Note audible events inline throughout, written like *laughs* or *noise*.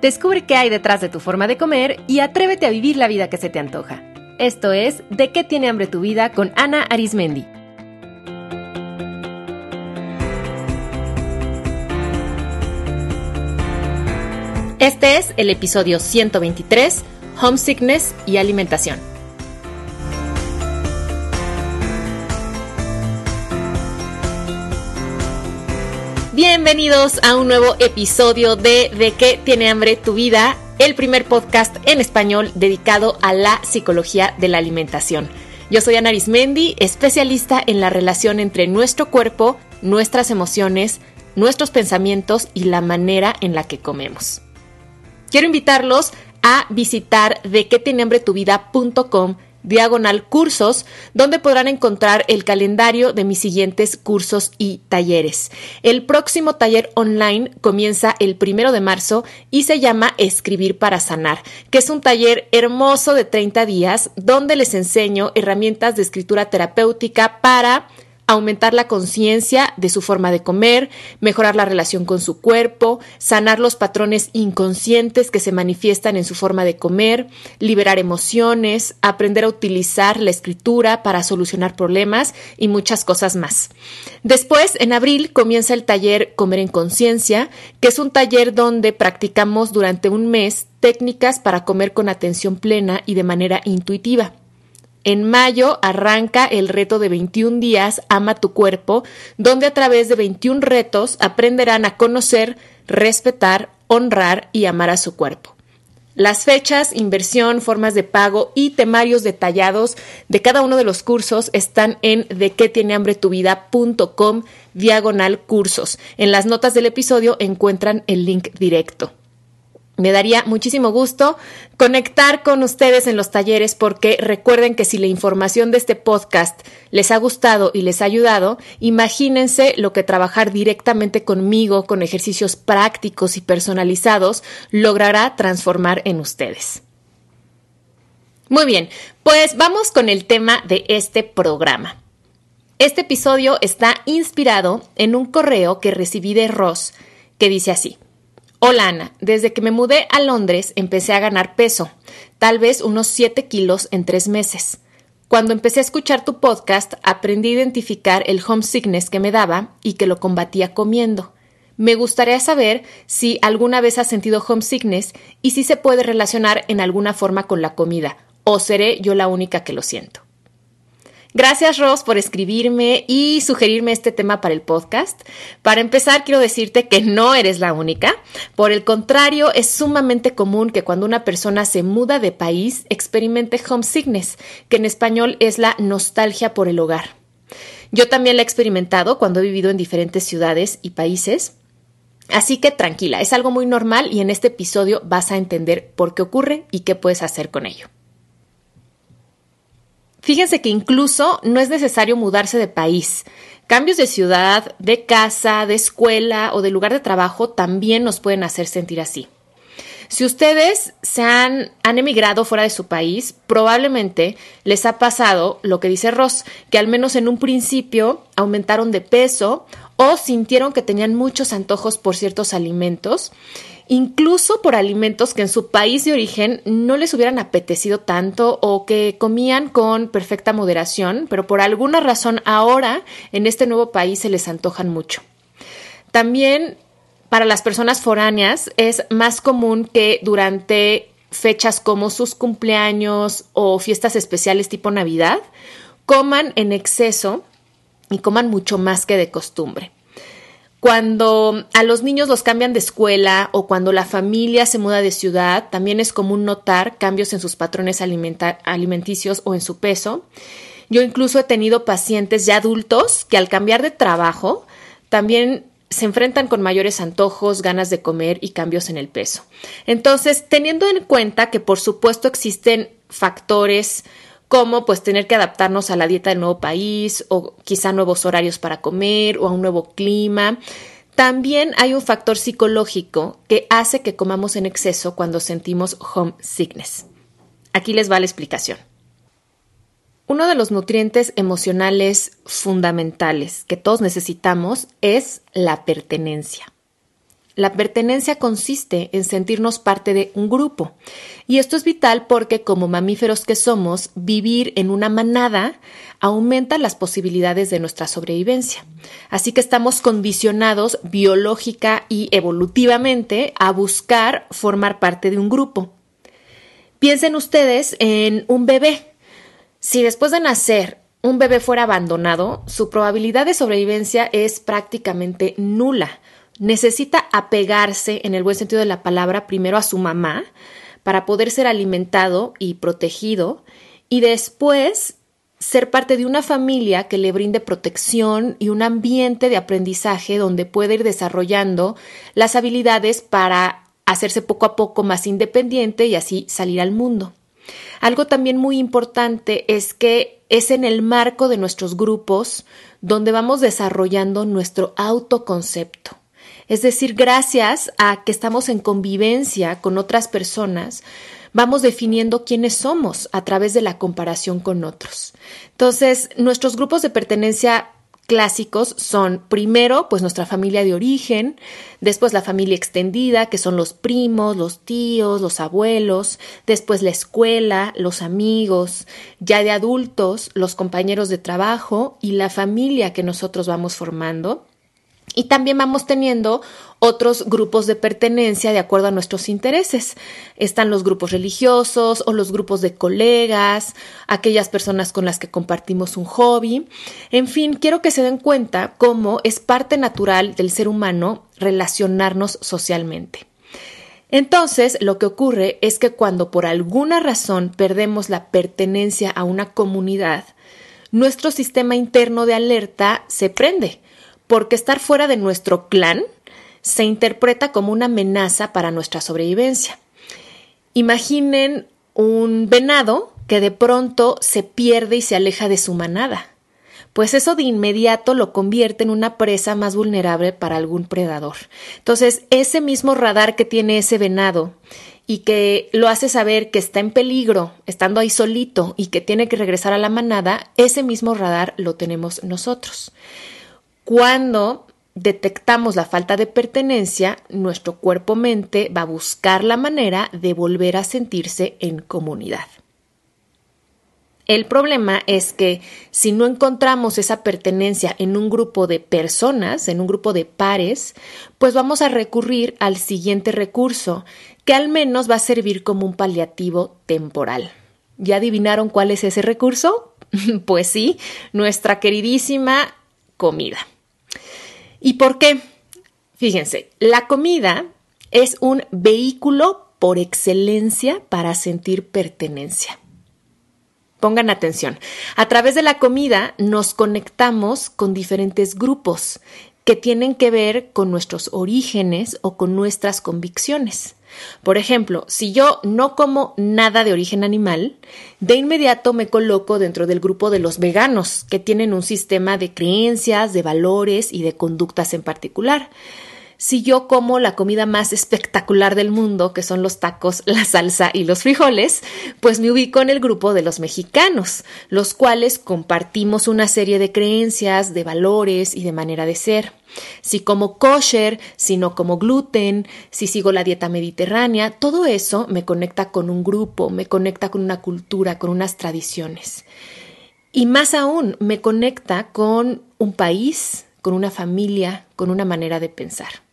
Descubre qué hay detrás de tu forma de comer y atrévete a vivir la vida que se te antoja. Esto es De qué tiene hambre tu vida con Ana Arismendi. Este es el episodio 123, Homesickness y Alimentación. Bienvenidos a un nuevo episodio de De qué tiene hambre tu vida, el primer podcast en español dedicado a la psicología de la alimentación. Yo soy Ana Arismendi, especialista en la relación entre nuestro cuerpo, nuestras emociones, nuestros pensamientos y la manera en la que comemos. Quiero invitarlos a visitar de diagonal cursos, donde podrán encontrar el calendario de mis siguientes cursos y talleres. El próximo taller online comienza el primero de marzo y se llama Escribir para Sanar, que es un taller hermoso de 30 días donde les enseño herramientas de escritura terapéutica para aumentar la conciencia de su forma de comer, mejorar la relación con su cuerpo, sanar los patrones inconscientes que se manifiestan en su forma de comer, liberar emociones, aprender a utilizar la escritura para solucionar problemas y muchas cosas más. Después, en abril, comienza el taller Comer en Conciencia, que es un taller donde practicamos durante un mes técnicas para comer con atención plena y de manera intuitiva. En mayo arranca el reto de 21 días Ama tu cuerpo, donde a través de 21 retos aprenderán a conocer, respetar, honrar y amar a su cuerpo. Las fechas, inversión, formas de pago y temarios detallados de cada uno de los cursos están en de qué tiene hambre tu vida.com diagonal cursos. En las notas del episodio encuentran el link directo. Me daría muchísimo gusto conectar con ustedes en los talleres porque recuerden que si la información de este podcast les ha gustado y les ha ayudado, imagínense lo que trabajar directamente conmigo con ejercicios prácticos y personalizados logrará transformar en ustedes. Muy bien, pues vamos con el tema de este programa. Este episodio está inspirado en un correo que recibí de Ross que dice así. Hola Ana, desde que me mudé a Londres empecé a ganar peso, tal vez unos 7 kilos en tres meses. Cuando empecé a escuchar tu podcast aprendí a identificar el homesickness que me daba y que lo combatía comiendo. Me gustaría saber si alguna vez has sentido homesickness y si se puede relacionar en alguna forma con la comida, o seré yo la única que lo siento. Gracias, Ross, por escribirme y sugerirme este tema para el podcast. Para empezar, quiero decirte que no eres la única. Por el contrario, es sumamente común que cuando una persona se muda de país experimente homesickness, que en español es la nostalgia por el hogar. Yo también la he experimentado cuando he vivido en diferentes ciudades y países. Así que tranquila, es algo muy normal y en este episodio vas a entender por qué ocurre y qué puedes hacer con ello. Fíjense que incluso no es necesario mudarse de país. Cambios de ciudad, de casa, de escuela o de lugar de trabajo también nos pueden hacer sentir así. Si ustedes se han, han, emigrado fuera de su país, probablemente les ha pasado lo que dice Ross, que al menos en un principio aumentaron de peso o sintieron que tenían muchos antojos por ciertos alimentos incluso por alimentos que en su país de origen no les hubieran apetecido tanto o que comían con perfecta moderación, pero por alguna razón ahora en este nuevo país se les antojan mucho. También para las personas foráneas es más común que durante fechas como sus cumpleaños o fiestas especiales tipo Navidad, coman en exceso y coman mucho más que de costumbre. Cuando a los niños los cambian de escuela o cuando la familia se muda de ciudad, también es común notar cambios en sus patrones alimenticios o en su peso. Yo incluso he tenido pacientes ya adultos que al cambiar de trabajo también se enfrentan con mayores antojos, ganas de comer y cambios en el peso. Entonces, teniendo en cuenta que por supuesto existen factores como pues tener que adaptarnos a la dieta del nuevo país o quizá nuevos horarios para comer o a un nuevo clima. También hay un factor psicológico que hace que comamos en exceso cuando sentimos homesickness. Aquí les va la explicación. Uno de los nutrientes emocionales fundamentales que todos necesitamos es la pertenencia. La pertenencia consiste en sentirnos parte de un grupo. Y esto es vital porque como mamíferos que somos, vivir en una manada aumenta las posibilidades de nuestra sobrevivencia. Así que estamos condicionados biológica y evolutivamente a buscar formar parte de un grupo. Piensen ustedes en un bebé. Si después de nacer un bebé fuera abandonado, su probabilidad de sobrevivencia es prácticamente nula necesita apegarse, en el buen sentido de la palabra, primero a su mamá para poder ser alimentado y protegido y después ser parte de una familia que le brinde protección y un ambiente de aprendizaje donde puede ir desarrollando las habilidades para hacerse poco a poco más independiente y así salir al mundo. Algo también muy importante es que es en el marco de nuestros grupos donde vamos desarrollando nuestro autoconcepto. Es decir, gracias a que estamos en convivencia con otras personas, vamos definiendo quiénes somos a través de la comparación con otros. Entonces, nuestros grupos de pertenencia clásicos son primero pues nuestra familia de origen, después la familia extendida, que son los primos, los tíos, los abuelos, después la escuela, los amigos, ya de adultos, los compañeros de trabajo y la familia que nosotros vamos formando. Y también vamos teniendo otros grupos de pertenencia de acuerdo a nuestros intereses. Están los grupos religiosos o los grupos de colegas, aquellas personas con las que compartimos un hobby. En fin, quiero que se den cuenta cómo es parte natural del ser humano relacionarnos socialmente. Entonces, lo que ocurre es que cuando por alguna razón perdemos la pertenencia a una comunidad, nuestro sistema interno de alerta se prende porque estar fuera de nuestro clan se interpreta como una amenaza para nuestra sobrevivencia. Imaginen un venado que de pronto se pierde y se aleja de su manada, pues eso de inmediato lo convierte en una presa más vulnerable para algún predador. Entonces, ese mismo radar que tiene ese venado y que lo hace saber que está en peligro, estando ahí solito y que tiene que regresar a la manada, ese mismo radar lo tenemos nosotros. Cuando detectamos la falta de pertenencia, nuestro cuerpo-mente va a buscar la manera de volver a sentirse en comunidad. El problema es que si no encontramos esa pertenencia en un grupo de personas, en un grupo de pares, pues vamos a recurrir al siguiente recurso, que al menos va a servir como un paliativo temporal. ¿Ya adivinaron cuál es ese recurso? *laughs* pues sí, nuestra queridísima comida. ¿Y por qué? Fíjense, la comida es un vehículo por excelencia para sentir pertenencia. Pongan atención, a través de la comida nos conectamos con diferentes grupos que tienen que ver con nuestros orígenes o con nuestras convicciones. Por ejemplo, si yo no como nada de origen animal, de inmediato me coloco dentro del grupo de los veganos, que tienen un sistema de creencias, de valores y de conductas en particular si yo como la comida más espectacular del mundo, que son los tacos, la salsa y los frijoles, pues me ubico en el grupo de los mexicanos, los cuales compartimos una serie de creencias, de valores y de manera de ser. Si como kosher, si no como gluten, si sigo la dieta mediterránea, todo eso me conecta con un grupo, me conecta con una cultura, con unas tradiciones. Y más aún, me conecta con un país, con una familia, con una manera de pensar.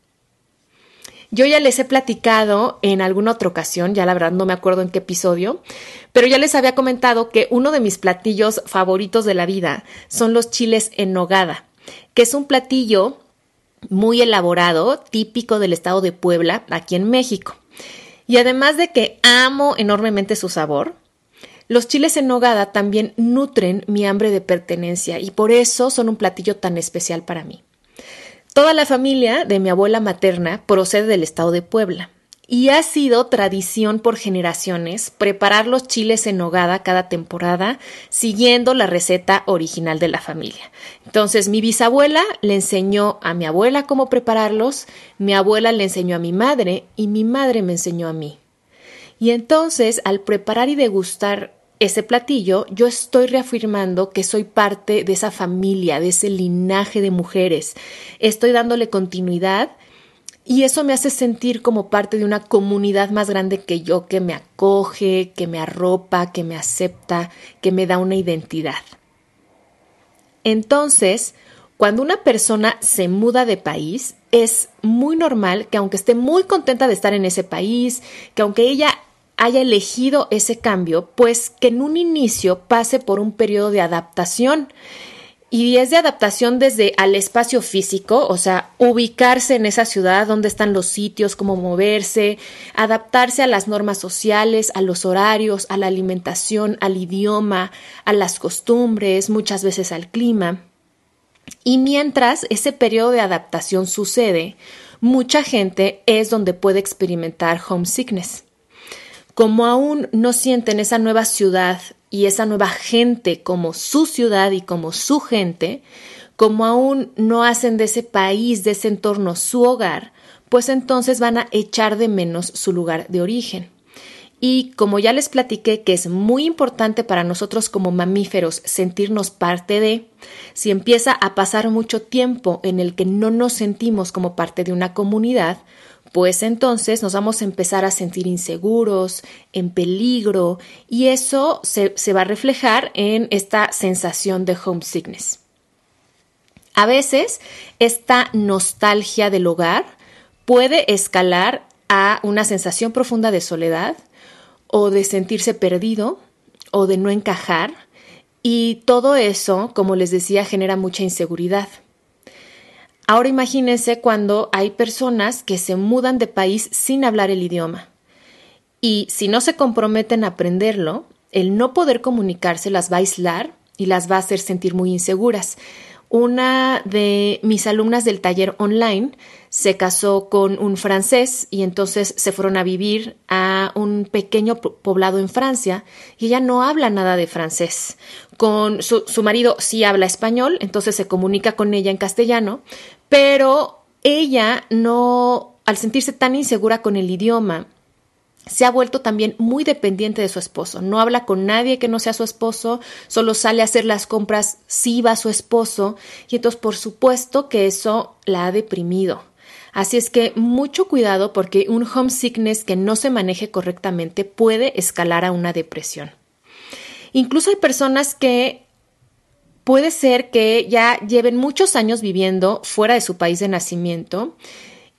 Yo ya les he platicado en alguna otra ocasión, ya la verdad no me acuerdo en qué episodio, pero ya les había comentado que uno de mis platillos favoritos de la vida son los chiles en nogada, que es un platillo muy elaborado, típico del estado de Puebla, aquí en México. Y además de que amo enormemente su sabor, los chiles en nogada también nutren mi hambre de pertenencia y por eso son un platillo tan especial para mí. Toda la familia de mi abuela materna procede del estado de Puebla y ha sido tradición por generaciones preparar los chiles en nogada cada temporada siguiendo la receta original de la familia. Entonces mi bisabuela le enseñó a mi abuela cómo prepararlos, mi abuela le enseñó a mi madre y mi madre me enseñó a mí. Y entonces al preparar y degustar ese platillo, yo estoy reafirmando que soy parte de esa familia, de ese linaje de mujeres. Estoy dándole continuidad y eso me hace sentir como parte de una comunidad más grande que yo, que me acoge, que me arropa, que me acepta, que me da una identidad. Entonces, cuando una persona se muda de país, es muy normal que aunque esté muy contenta de estar en ese país, que aunque ella haya elegido ese cambio, pues que en un inicio pase por un periodo de adaptación y es de adaptación desde al espacio físico, o sea, ubicarse en esa ciudad, dónde están los sitios, cómo moverse, adaptarse a las normas sociales, a los horarios, a la alimentación, al idioma, a las costumbres, muchas veces al clima. Y mientras ese periodo de adaptación sucede, mucha gente es donde puede experimentar homesickness. Como aún no sienten esa nueva ciudad y esa nueva gente como su ciudad y como su gente, como aún no hacen de ese país, de ese entorno su hogar, pues entonces van a echar de menos su lugar de origen. Y como ya les platiqué que es muy importante para nosotros como mamíferos sentirnos parte de, si empieza a pasar mucho tiempo en el que no nos sentimos como parte de una comunidad, pues entonces nos vamos a empezar a sentir inseguros, en peligro, y eso se, va a reflejar en esta sensación de homesickness. A veces esta nostalgia del hogar puede escalar a una sensación profunda de soledad o de sentirse perdido o de no encajar y todo eso, como les decía, genera mucha inseguridad. Ahora imagínense cuando hay personas que se mudan de país sin hablar el idioma. Y si no se comprometen a aprenderlo, el no poder comunicarse las va a aislar y las va a hacer sentir muy inseguras. Una de mis alumnas del taller online se casó con un francés y entonces se fueron a vivir a un pequeño poblado en Francia y ella no habla nada de francés. Con su, su marido sí habla español, entonces se comunica con ella en castellano, pero ella no, al sentirse tan insegura con el idioma, se ha vuelto también muy dependiente de su esposo. No habla con nadie que no sea su esposo, solo sale a hacer las compras si va su esposo, y entonces por supuesto que eso la ha deprimido. Así es que mucho cuidado porque un homesickness que no se maneje correctamente puede escalar a una depresión. Incluso hay personas que puede ser que ya lleven muchos años viviendo fuera de su país de nacimiento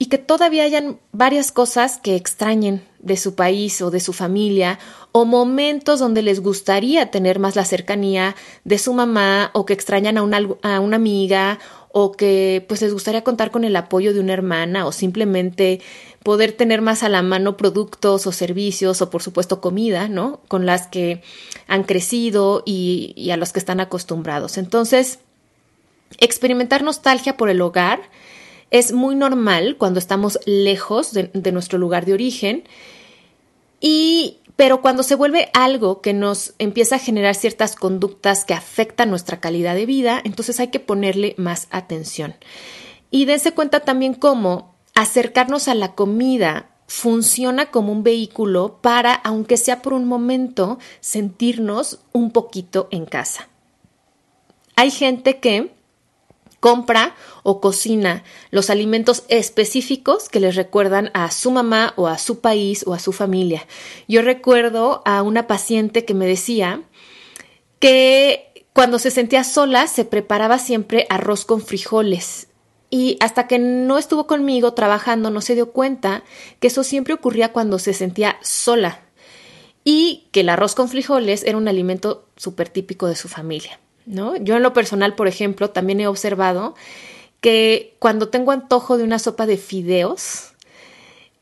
y que todavía hayan varias cosas que extrañen de su país o de su familia o momentos donde les gustaría tener más la cercanía de su mamá o que extrañan a una, a una amiga o que pues les gustaría contar con el apoyo de una hermana o simplemente poder tener más a la mano productos o servicios o por supuesto comida, ¿no? Con las que han crecido y, a los que están acostumbrados. Entonces, experimentar nostalgia por el hogar es muy normal cuando estamos lejos de, nuestro lugar de origen y pero cuando se vuelve algo que nos empieza a generar ciertas conductas que afectan nuestra calidad de vida, entonces hay que ponerle más atención. Y dense cuenta también cómo acercarnos a la comida funciona como un vehículo para, aunque sea por un momento, sentirnos un poquito en casa. Hay gente que compra o cocina los alimentos específicos que les recuerdan a su mamá o a su país o a su familia. Yo recuerdo a una paciente que me decía que cuando se sentía sola se preparaba siempre arroz con frijoles. Y hasta que no estuvo conmigo trabajando no se dio cuenta que eso siempre ocurría cuando se sentía sola y que el arroz con frijoles era un alimento súper típico de su familia. Yo en lo personal, por ejemplo, también he observado que cuando tengo antojo de una sopa de fideos,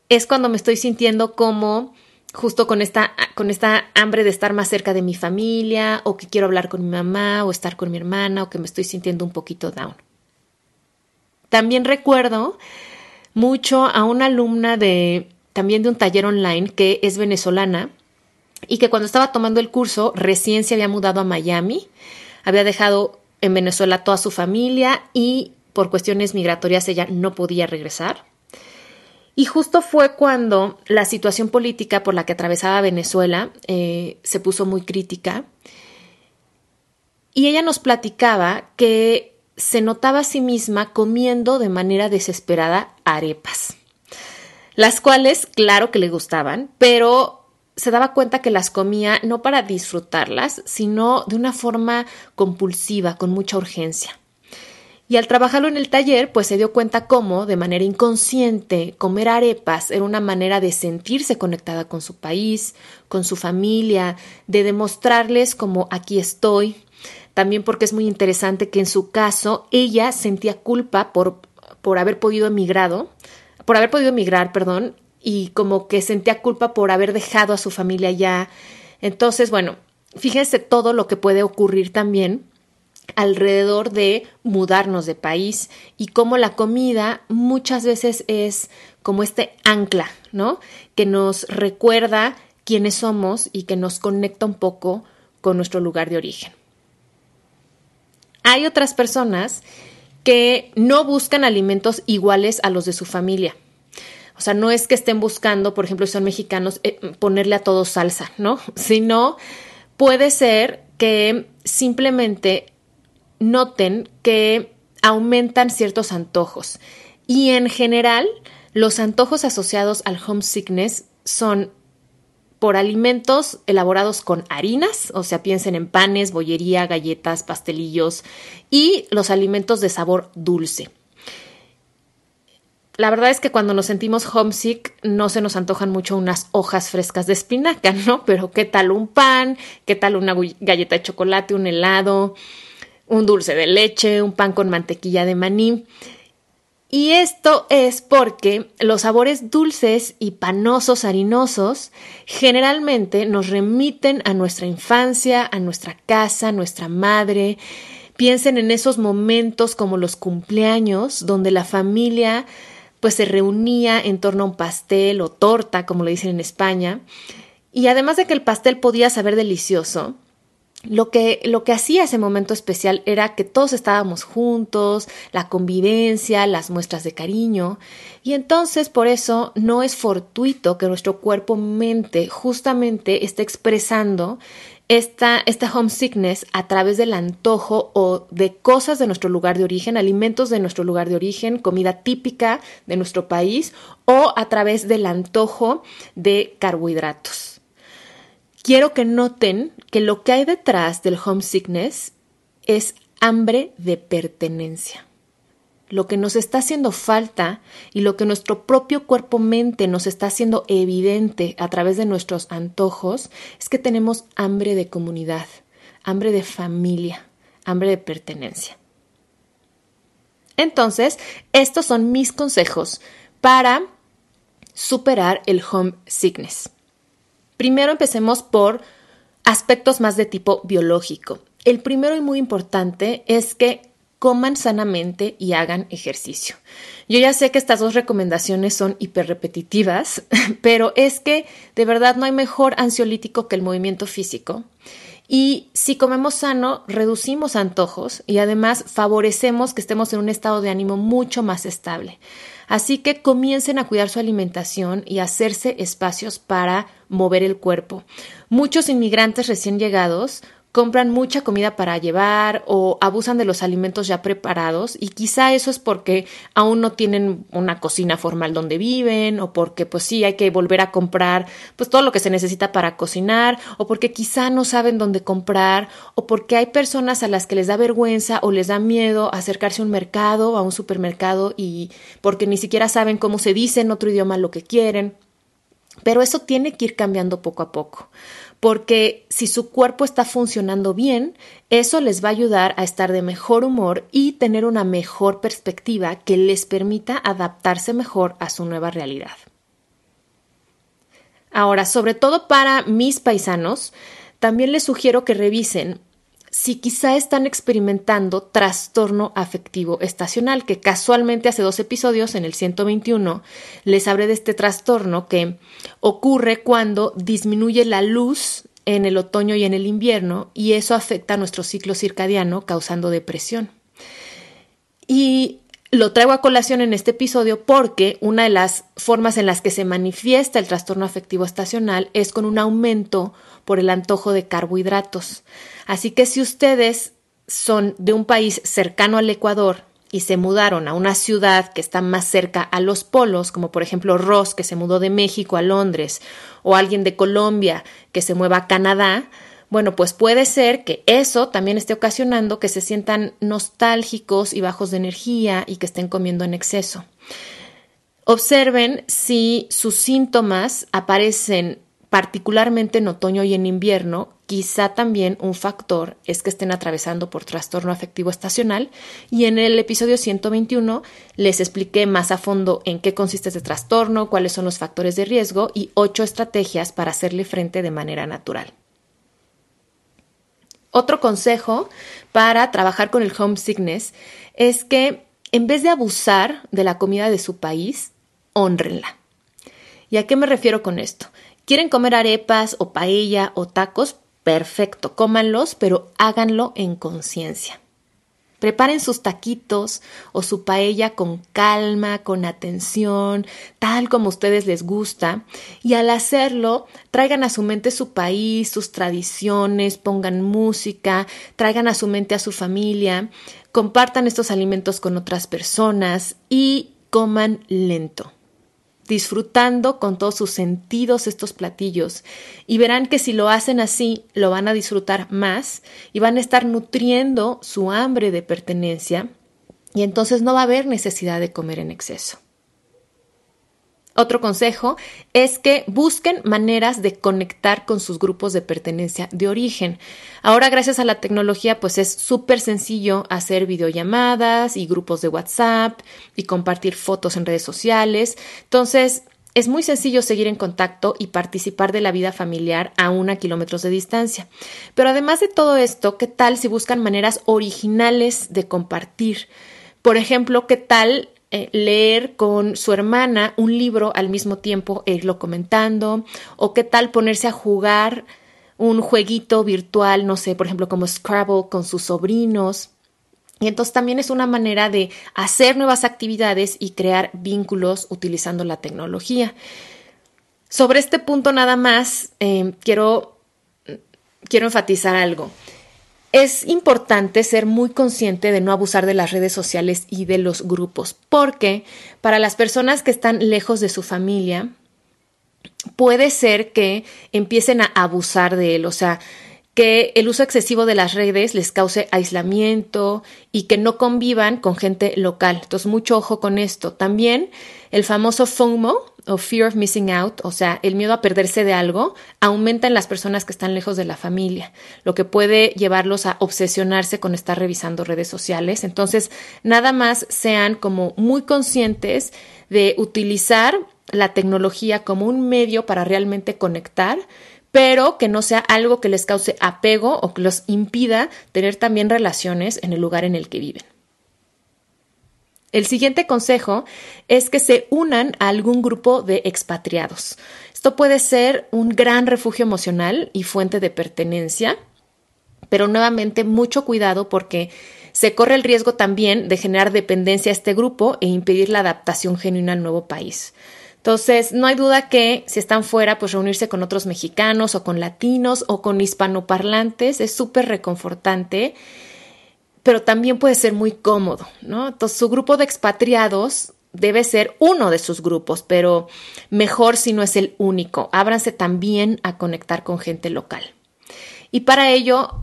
es cuando me estoy sintiendo como justo con esta, con esta hambre de estar más cerca de mi familia, o que quiero hablar con mi mamá, o estar con mi hermana, o que me estoy sintiendo un poquito down. También recuerdo mucho a una alumna de también de un taller online que es venezolana y que cuando estaba tomando el curso recién se había mudado a Miami había dejado en Venezuela toda su familia y por cuestiones migratorias ella no podía regresar. Y justo fue cuando la situación política por la que atravesaba Venezuela eh, se puso muy crítica. Y ella nos platicaba que se notaba a sí misma comiendo de manera desesperada arepas. las cuales claro que le gustaban, pero se daba cuenta que las comía no para disfrutarlas, sino de una forma compulsiva, con mucha urgencia. Y al trabajarlo en el taller, pues se dio cuenta cómo, de manera inconsciente, comer arepas era una manera de sentirse conectada con su país, con su familia, de demostrarles como aquí estoy. También porque es muy interesante que en su caso ella sentía culpa por, por haber podido emigrado, por haber podido emigrar, perdón, y como que sentía culpa por haber dejado a su familia allá. Entonces, bueno, fíjense todo lo que puede ocurrir también alrededor de mudarnos de país y cómo la comida muchas veces es como este ancla, ¿no? Que nos recuerda quiénes somos y que nos conecta un poco con nuestro lugar de origen. Hay otras personas que no buscan alimentos iguales a los de su familia. O sea, no es que estén buscando, por ejemplo, si son mexicanos, eh, ponerle a todo salsa, ¿no? *laughs* Sino puede ser que simplemente noten que aumentan ciertos antojos y en general los antojos asociados al homesickness son por alimentos elaborados con harinas, o sea, piensen en panes, bollería, galletas, pastelillos y los alimentos de sabor dulce. La verdad es que cuando nos sentimos homesick no se nos antojan mucho unas hojas frescas de espinaca, ¿no? *laughs* Pero ¿qué tal un pan? ¿Qué tal una galleta de chocolate, un helado? un dulce de leche, un pan con mantequilla de maní. Y esto es porque los sabores dulces y panosos harinosos generalmente nos remiten a nuestra infancia, a nuestra casa, a nuestra madre. Piensen en esos momentos como los cumpleaños, donde la familia pues se reunía en torno a un pastel o torta, como le dicen en España. Y además de que el pastel podía saber delicioso, lo que, lo que hacía ese momento especial era que todos estábamos juntos, la convivencia, las muestras de cariño, y entonces por eso no es fortuito que nuestro cuerpo-mente justamente esté expresando esta, homesickness a través del antojo o de cosas de nuestro lugar de origen, alimentos de nuestro lugar de origen, comida típica de nuestro país, o a través del antojo de carbohidratos quiero que noten que lo que hay detrás del homesickness es hambre de pertenencia. Lo que nos está haciendo falta y lo que nuestro propio cuerpo-mente nos está haciendo evidente a través de nuestros antojos es que tenemos hambre de comunidad, hambre de familia, hambre de pertenencia. Entonces, estos son mis consejos para superar el homesickness. Primero empecemos por aspectos más de tipo biológico. El primero y muy importante es que coman sanamente y hagan ejercicio. Yo ya sé que estas dos recomendaciones son hiperrepetitivas, *laughs* pero es que de verdad no hay mejor ansiolítico que el movimiento físico. Y si comemos sano, reducimos antojos y además favorecemos que estemos en un estado de ánimo mucho más estable. Así que comiencen a cuidar su alimentación y hacerse espacios para mover el cuerpo. Muchos inmigrantes recién llegados compran mucha comida para llevar o abusan de los alimentos ya preparados y quizá eso es porque aún no tienen una cocina formal donde viven o porque pues sí hay que volver a comprar pues todo lo que se necesita para cocinar o porque quizá no saben dónde comprar o porque hay personas a las que les da vergüenza o les da miedo acercarse a un mercado a un supermercado y porque ni siquiera saben cómo se dice en otro idioma lo que quieren. Pero eso tiene que ir cambiando poco a poco porque si su cuerpo está funcionando bien, eso les va a ayudar a estar de mejor humor y tener una mejor perspectiva que les permita adaptarse mejor a su nueva realidad. Ahora, sobre todo para mis paisanos, también les sugiero que revisen si quizá están experimentando trastorno afectivo estacional, que casualmente hace dos episodios, en el 121, les hablé de este trastorno que ocurre cuando disminuye la luz en el otoño y en el invierno y eso afecta a nuestro ciclo circadiano causando depresión. Y lo traigo a colación en este episodio porque una de las formas en las que se manifiesta el trastorno afectivo estacional es con un aumento por el antojo de carbohidratos. Así que si ustedes son de un país cercano al Ecuador y se mudaron a una ciudad que está más cerca a los polos, como por ejemplo Ross, que se mudó de México a Londres, o alguien de Colombia que se mueva a Canadá, bueno, pues puede ser que eso también esté ocasionando que se sientan nostálgicos y bajos de energía y que estén comiendo en exceso. Observen si sus síntomas aparecen particularmente en otoño y en invierno, quizá también un factor es que estén atravesando por trastorno afectivo estacional y en el episodio 121 les expliqué más a fondo en qué consiste este trastorno, cuáles son los factores de riesgo y ocho estrategias para hacerle frente de manera natural. Otro consejo para trabajar con el homesickness es que en vez de abusar de la comida de su país, honrenla. ¿Y a qué me refiero con esto? ¿Quieren comer arepas o paella o tacos? Perfecto, cómanlos, pero háganlo en conciencia. Preparen sus taquitos o su paella con calma, con atención, tal como a ustedes les gusta. Y al hacerlo, traigan a su mente su país, sus tradiciones, pongan música, traigan a su mente a su familia, compartan estos alimentos con otras personas y coman lento disfrutando con todos sus sentidos estos platillos y verán que si lo hacen así lo van a disfrutar más y van a estar nutriendo su hambre de pertenencia y entonces no va a haber necesidad de comer en exceso. Otro consejo es que busquen maneras de conectar con sus grupos de pertenencia de origen. Ahora, gracias a la tecnología, pues es súper sencillo hacer videollamadas y grupos de WhatsApp y compartir fotos en redes sociales. Entonces, es muy sencillo seguir en contacto y participar de la vida familiar a una kilómetros de distancia. Pero además de todo esto, ¿qué tal si buscan maneras originales de compartir? Por ejemplo, ¿qué tal eh, leer con su hermana un libro al mismo tiempo irlo comentando, o qué tal ponerse a jugar un jueguito virtual, no sé, por ejemplo, como Scrabble con sus sobrinos. Y entonces también es una manera de hacer nuevas actividades y crear vínculos utilizando la tecnología. Sobre este punto nada más eh, quiero, quiero enfatizar algo. Es importante ser muy consciente de no abusar de las redes sociales y de los grupos, porque para las personas que están lejos de su familia, puede ser que empiecen a abusar de él, o sea, que el uso excesivo de las redes les cause aislamiento y que no convivan con gente local. Entonces, mucho ojo con esto. También el famoso FOMO, o fear of missing out, o sea, el miedo a perderse de algo, aumenta en las personas que están lejos de la familia, lo que puede llevarlos a obsesionarse con estar revisando redes sociales. Entonces, nada más sean como muy conscientes de utilizar la tecnología como un medio para realmente conectar, pero que no sea algo que les cause apego o que los impida tener también relaciones en el lugar en el que viven. El siguiente consejo es que se unan a algún grupo de expatriados. Esto puede ser un gran refugio emocional y fuente de pertenencia, pero nuevamente mucho cuidado porque se corre el riesgo también de generar dependencia a este grupo e impedir la adaptación genuina al nuevo país. Entonces, no hay duda que si están fuera, pues reunirse con otros mexicanos o con latinos o con hispanoparlantes es súper reconfortante pero también puede ser muy cómodo, ¿no? Entonces, su grupo de expatriados debe ser uno de sus grupos, pero mejor si no es el único. Ábranse también a conectar con gente local. Y para ello,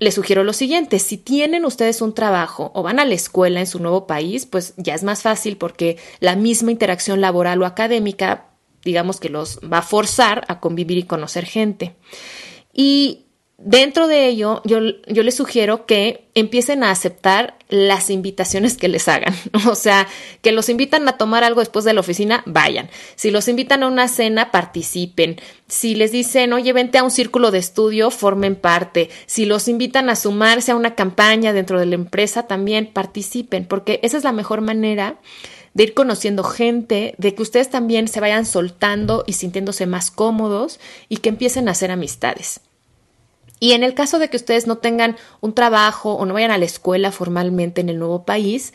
les sugiero lo siguiente, si tienen ustedes un trabajo o van a la escuela en su nuevo país, pues ya es más fácil porque la misma interacción laboral o académica, digamos que los va a forzar a convivir y conocer gente. Y Dentro de ello, yo, yo, les sugiero que empiecen a aceptar las invitaciones que les hagan. *laughs* O sea, que los invitan a tomar algo después de la oficina, vayan. Si los invitan a una cena, participen. Si les dicen, oye, vente a un círculo de estudio, formen parte. Si los invitan a sumarse a una campaña dentro de la empresa, también participen, porque esa es la mejor manera de ir conociendo gente, de que ustedes también se vayan soltando y sintiéndose más cómodos y que empiecen a hacer amistades. Y en el caso de que ustedes no tengan un trabajo o no vayan a la escuela formalmente en el nuevo país,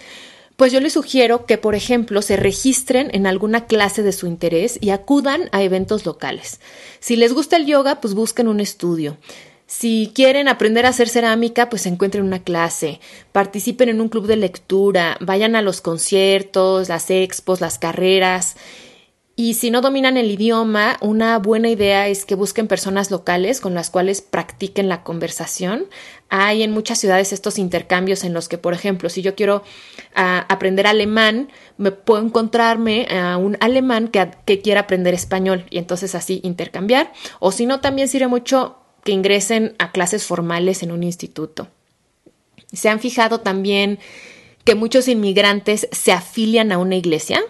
pues yo les sugiero que, por ejemplo, se registren en alguna clase de su interés y acudan a eventos locales. Si les gusta el yoga, pues busquen un estudio. Si quieren aprender a hacer cerámica, pues encuentren una clase, participen en un club de lectura, vayan a los conciertos, las expos, las carreras y si no dominan el idioma, una buena idea es que busquen personas locales con las cuales practiquen la conversación. Hay en muchas ciudades estos intercambios en los que, por ejemplo, si yo quiero ah, aprender alemán, me puedo encontrarme a un alemán que, que quiera aprender español y entonces así intercambiar. O si no, también sirve mucho que ingresen a clases formales en un instituto. ¿Se han fijado también que muchos inmigrantes se afilian a una iglesia?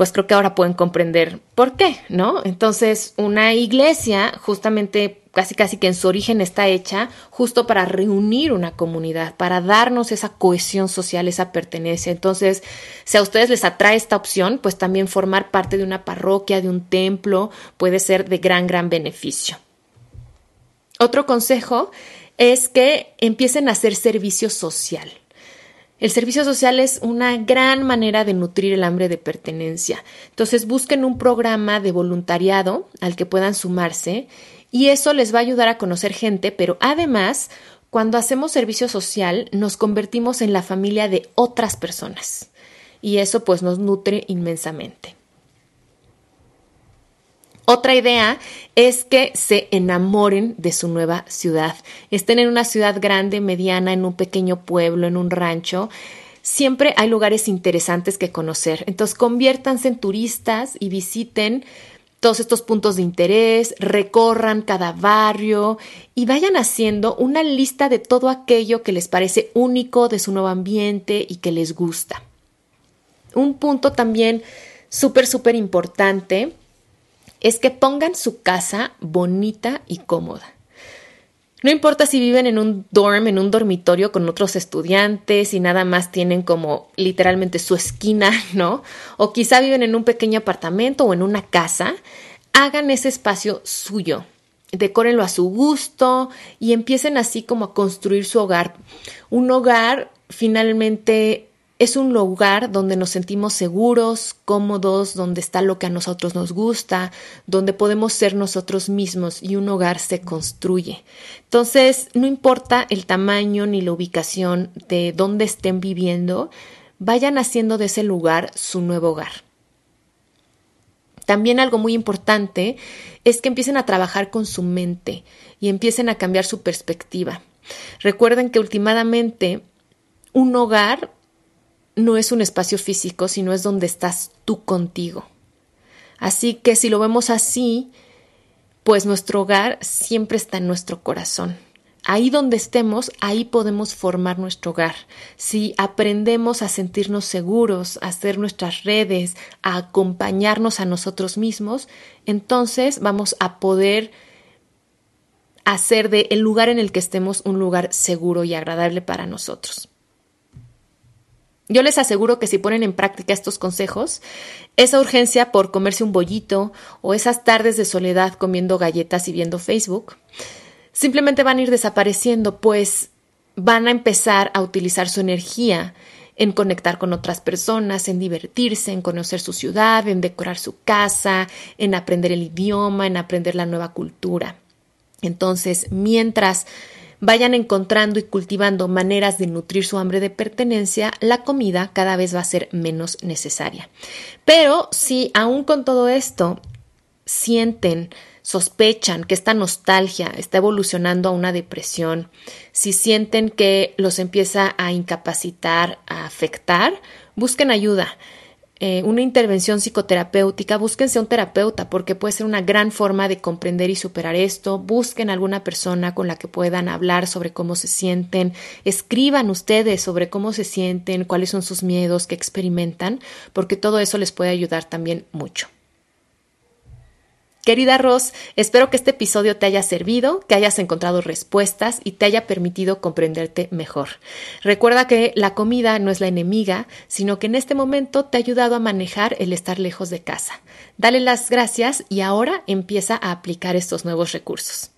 Pues creo que ahora pueden comprender por qué, ¿no? Entonces, una iglesia justamente casi casi que en su origen está hecha justo para reunir una comunidad, para darnos esa cohesión social, esa pertenencia. Entonces, si a ustedes les atrae esta opción, pues también formar parte de una parroquia, de un templo, puede ser de gran, gran beneficio. Otro consejo es que empiecen a hacer servicio social. El servicio social es una gran manera de nutrir el hambre de pertenencia. Entonces busquen un programa de voluntariado al que puedan sumarse y eso les va a ayudar a conocer gente, pero además, cuando hacemos servicio social, nos convertimos en la familia de otras personas y eso pues nos nutre inmensamente. Otra idea es que se enamoren de su nueva ciudad. Estén en una ciudad grande, mediana, en un pequeño pueblo, en un rancho. Siempre hay lugares interesantes que conocer. Entonces, conviértanse en turistas y visiten todos estos puntos de interés, recorran cada barrio y vayan haciendo una lista de todo aquello que les parece único de su nuevo ambiente y que les gusta. Un punto también súper, súper importante es que pongan su casa bonita y cómoda. No importa si viven en un dorm, en un dormitorio con otros estudiantes y nada más tienen como literalmente su esquina, *laughs* ¿no? O quizá viven en un pequeño apartamento o en una casa, hagan ese espacio suyo. Decórenlo a su gusto y empiecen así como a construir su hogar. Un hogar finalmente es un lugar donde nos sentimos seguros, cómodos, donde está lo que a nosotros nos gusta, donde podemos ser nosotros mismos y un hogar se construye. Entonces, no importa el tamaño ni la ubicación de dónde estén viviendo, vayan haciendo de ese lugar su nuevo hogar. También algo muy importante es que empiecen a trabajar con su mente y empiecen a cambiar su perspectiva. Recuerden que últimamente un hogar no es un espacio físico, sino es donde estás tú contigo. Así que si lo vemos así, pues nuestro hogar siempre está en nuestro corazón. Ahí donde estemos, ahí podemos formar nuestro hogar. Si aprendemos a sentirnos seguros, a hacer nuestras redes, a acompañarnos a nosotros mismos, entonces vamos a poder hacer de el lugar en el que estemos un lugar seguro y agradable para nosotros. Yo les aseguro que si ponen en práctica estos consejos, esa urgencia por comerse un bollito o esas tardes de soledad comiendo galletas y viendo Facebook, simplemente van a ir desapareciendo, pues van a empezar a utilizar su energía en conectar con otras personas, en divertirse, en conocer su ciudad, en decorar su casa, en aprender el idioma, en aprender la nueva cultura. Entonces, mientras vayan encontrando y cultivando maneras de nutrir su hambre de pertenencia, la comida cada vez va a ser menos necesaria. Pero si aún con todo esto sienten, sospechan que esta nostalgia está evolucionando a una depresión, si sienten que los empieza a incapacitar, a afectar, busquen ayuda. Eh, una intervención psicoterapéutica, búsquense un terapeuta porque puede ser una gran forma de comprender y superar esto. Busquen alguna persona con la que puedan hablar sobre cómo se sienten. Escriban ustedes sobre cómo se sienten, cuáles son sus miedos que experimentan, porque todo eso les puede ayudar también mucho. Querida Ross, espero que este episodio te haya servido, que hayas encontrado respuestas y te haya permitido comprenderte mejor. Recuerda que la comida no es la enemiga, sino que en este momento te ha ayudado a manejar el estar lejos de casa. Dale las gracias y ahora empieza a aplicar estos nuevos recursos.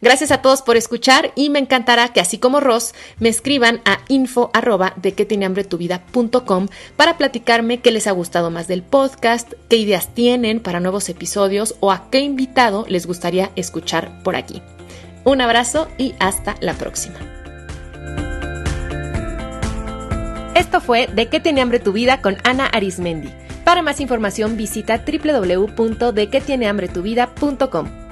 Gracias a todos por escuchar y me encantará que así como Ross me escriban a info arroba de tiene hambre tu vida para platicarme qué les ha gustado más del podcast, qué ideas tienen para nuevos episodios o a qué invitado les gustaría escuchar por aquí. Un abrazo y hasta la próxima. Esto fue De qué tiene hambre tu vida con Ana Arismendi. Para más información visita www.dequetienehambretuvida.com.